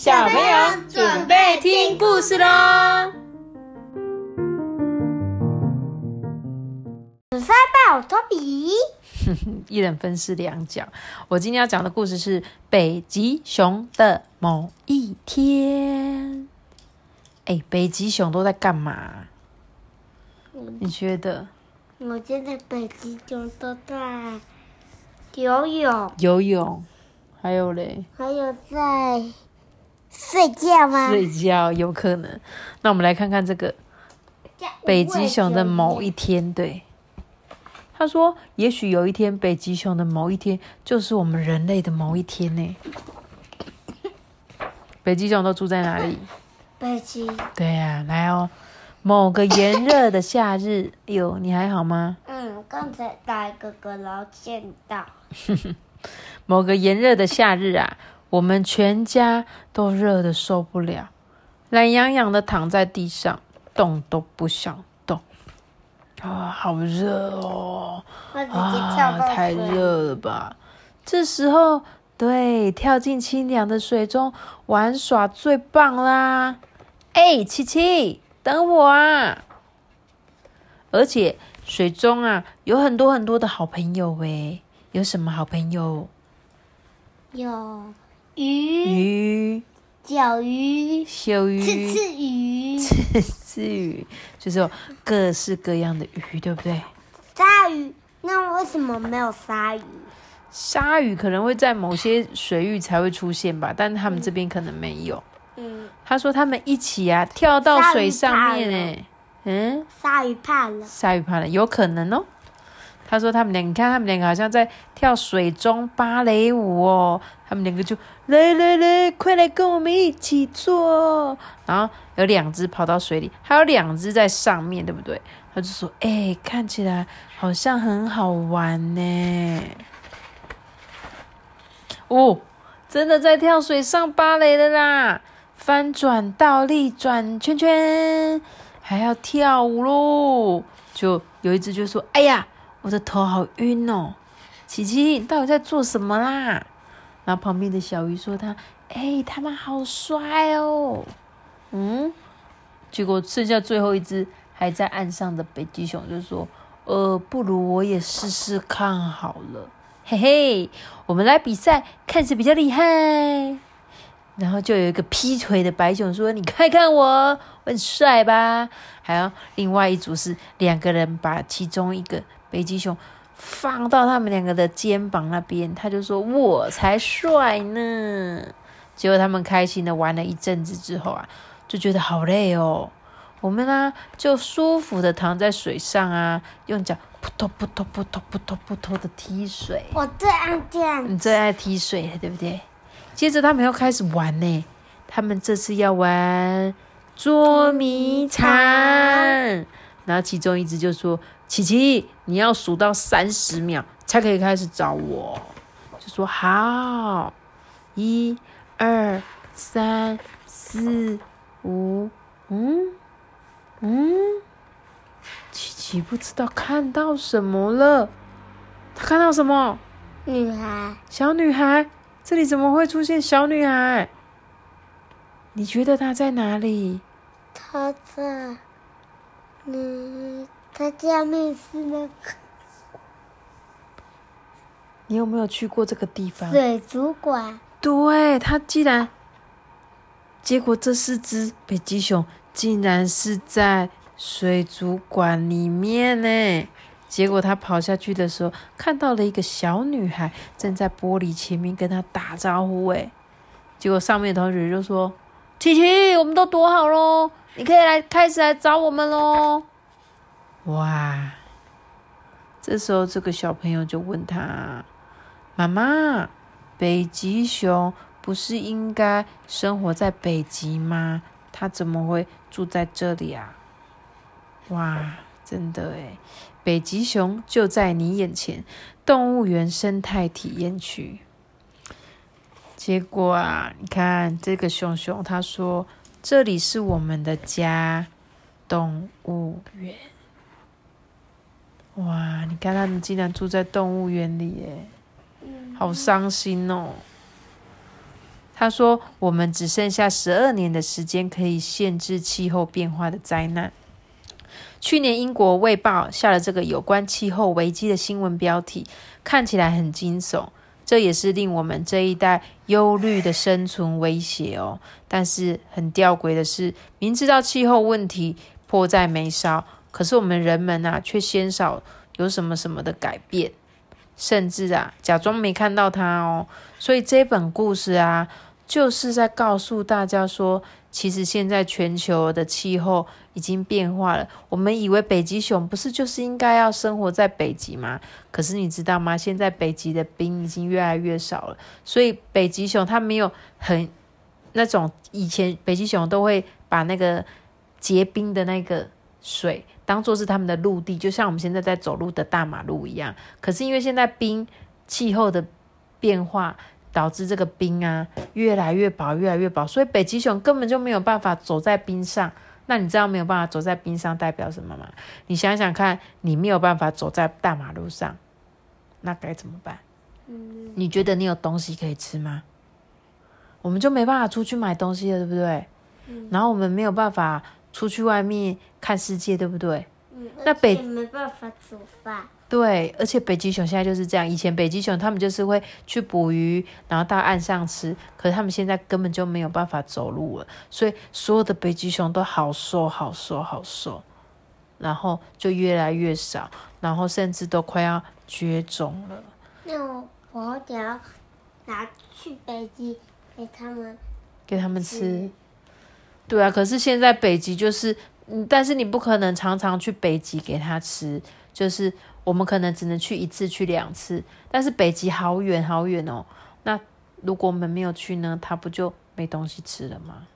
小朋友准备听故事喽！十三宝托比，一人分饰两角。我今天要讲的故事是北极熊的某一天。哎，北极熊都在干嘛？你觉得？我觉得北极熊都在游泳，游泳，还有嘞，还有在睡觉吗？睡觉有可能。那我们来看看这个北极熊的某一天。对，他说：“也许有一天，北极熊的某一天就是我们人类的某一天呢。”北极熊都住在哪里？北极。对呀，来哦。某个炎热的夏日，哟，你还好吗？嗯，刚才打一个嗝，然后见到。某个炎热的夏日啊，我们全家都热的受不了，懒洋洋的躺在地上，动都不想动。啊，好热哦！啊，太热了吧！这时候，对，跳进清凉的水中玩耍最棒啦！哎，琪琪。等我啊！而且水中啊有很多很多的好朋友诶，有什么好朋友？有鱼、鱼、小鱼、小鱼、刺刺鱼、刺刺鱼，就是有各式各样的鱼，对不对？鲨鱼，那为什么没有鲨鱼？鲨鱼可能会在某些水域才会出现吧，但是他们这边可能没有。嗯。他说他们一起啊跳到水上面哎，嗯，鲨鱼怕了，鲨鱼怕了，有可能哦。他说他们两，你看他们两个好像在跳水中芭蕾舞哦。他们两个就来来来，快来跟我们一起做。然后有两只跑到水里，还有两只在上面对不对？他就说，哎，看起来好像很好玩呢。哦，真的在跳水上芭蕾的啦。翻转、倒立、转圈圈，还要跳舞喽！就有一只就说：“哎呀，我的头好晕哦！”琪琪，你到底在做什么啦？然后旁边的小鱼说：“他，哎，他们好帅哦！”嗯，结果剩下最后一只还在岸上的北极熊就说：“呃，不如我也试试看好了，嘿嘿，我们来比赛，看谁比较厉害。”然后就有一个劈腿的白熊说：“你看看我，我很帅吧？”还有另外一组是两个人把其中一个北极熊放到他们两个的肩膀那边，他就说：“我才帅呢。”结果他们开心的玩了一阵子之后啊，就觉得好累哦。我们呢就舒服的躺在水上啊，用脚扑通扑通扑通扑通扑通的踢水。我最爱这样，你最爱踢水了，对不对？接着他们又开始玩呢，他们这次要玩捉迷藏，然后其中一只就说：“琪琪，你要数到三十秒才可以开始找我。”就说：“好，一、二、三、四、五，嗯嗯。”琪琪不知道看到什么了，他看到什么？女孩，小女孩。这里怎么会出现小女孩？你觉得她在哪里？她在，嗯，她下面是那个。你有没有去过这个地方？水族馆。对，他既然，结果这四只北极熊竟然是在水族馆里面呢。结果他跑下去的时候，看到了一个小女孩正在玻璃前面跟他打招呼。哎，结果上面的同学就说：“琪琪，我们都躲好喽，你可以来开始来找我们喽。”哇！这时候这个小朋友就问他：“妈妈，北极熊不是应该生活在北极吗？它怎么会住在这里啊？”哇！真的诶北极熊就在你眼前，动物园生态体验区。结果啊，你看这个熊熊，他说这里是我们的家，动物园。哇，你看他们竟然住在动物园里，耶，好伤心哦。他说，我们只剩下十二年的时间可以限制气候变化的灾难。去年英国卫报下了这个有关气候危机的新闻标题，看起来很惊悚。这也是令我们这一代忧虑的生存威胁哦。但是很吊诡的是，明知道气候问题迫在眉梢，可是我们人们啊，却鲜少有什么什么的改变，甚至啊，假装没看到它哦。所以这本故事啊，就是在告诉大家说，其实现在全球的气候。已经变化了。我们以为北极熊不是就是应该要生活在北极吗？可是你知道吗？现在北极的冰已经越来越少了，所以北极熊它没有很那种以前北极熊都会把那个结冰的那个水当做是他们的陆地，就像我们现在在走路的大马路一样。可是因为现在冰气候的变化，导致这个冰啊越来越薄，越来越薄，所以北极熊根本就没有办法走在冰上。那你知道没有办法走在冰上代表什么吗？你想想看，你没有办法走在大马路上，那该怎么办？嗯，你觉得你有东西可以吃吗？我们就没办法出去买东西了，对不对？嗯，然后我们没有办法出去外面看世界，对不对？嗯，那北没办法煮饭。对，而且北极熊现在就是这样。以前北极熊他们就是会去捕鱼，然后到岸上吃。可是他们现在根本就没有办法走路了，所以所有的北极熊都好瘦、好瘦、好瘦，然后就越来越少，然后甚至都快要绝种了。那我我得要拿去北极给他们，给他们吃。对啊，可是现在北极就是，嗯，但是你不可能常常去北极给他吃，就是。我们可能只能去一次、去两次，但是北极好远好远哦。那如果我们没有去呢，它不就没东西吃了吗？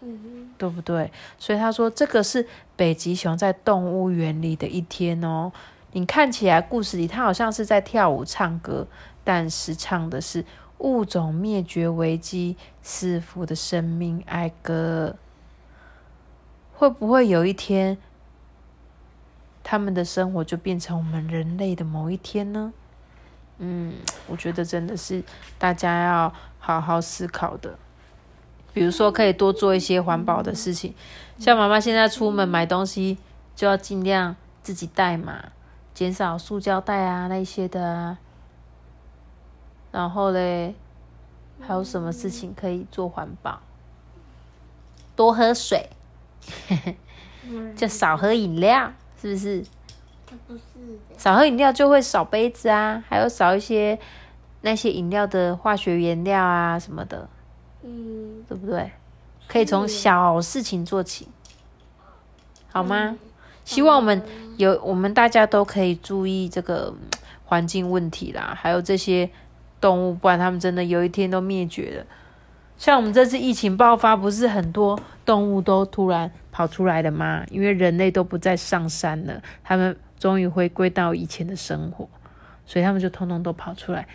嗯，对不对？所以他说这个是北极熊在动物园里的一天哦。你看起来故事里它好像是在跳舞唱歌，但是唱的是物种灭绝危机四伏的生命哀歌。会不会有一天？他们的生活就变成我们人类的某一天呢？嗯，我觉得真的是大家要好好思考的。比如说，可以多做一些环保的事情，像妈妈现在出门买东西就要尽量自己带嘛，减少塑胶袋啊那些的啊。然后嘞，还有什么事情可以做环保？多喝水，就少喝饮料。是不是？不是。少喝饮料就会少杯子啊，还有少一些那些饮料的化学原料啊什么的。嗯，对不对？可以从小事情做起，好吗？希望我们有我们大家都可以注意这个环境问题啦，还有这些动物，不然他们真的有一天都灭绝了。像我们这次疫情爆发，不是很多动物都突然跑出来了吗？因为人类都不再上山了，他们终于回归到以前的生活，所以他们就通通都跑出来。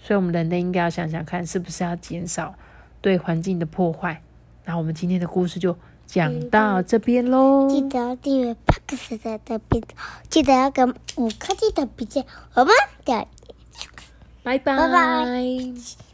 所以，我们人类应该要想想看，是不是要减少对环境的破坏。然后，我们今天的故事就讲到这边喽。记得要订阅帕克斯的频道，记得要跟五科技的笔记，好吗？拜拜。拜拜。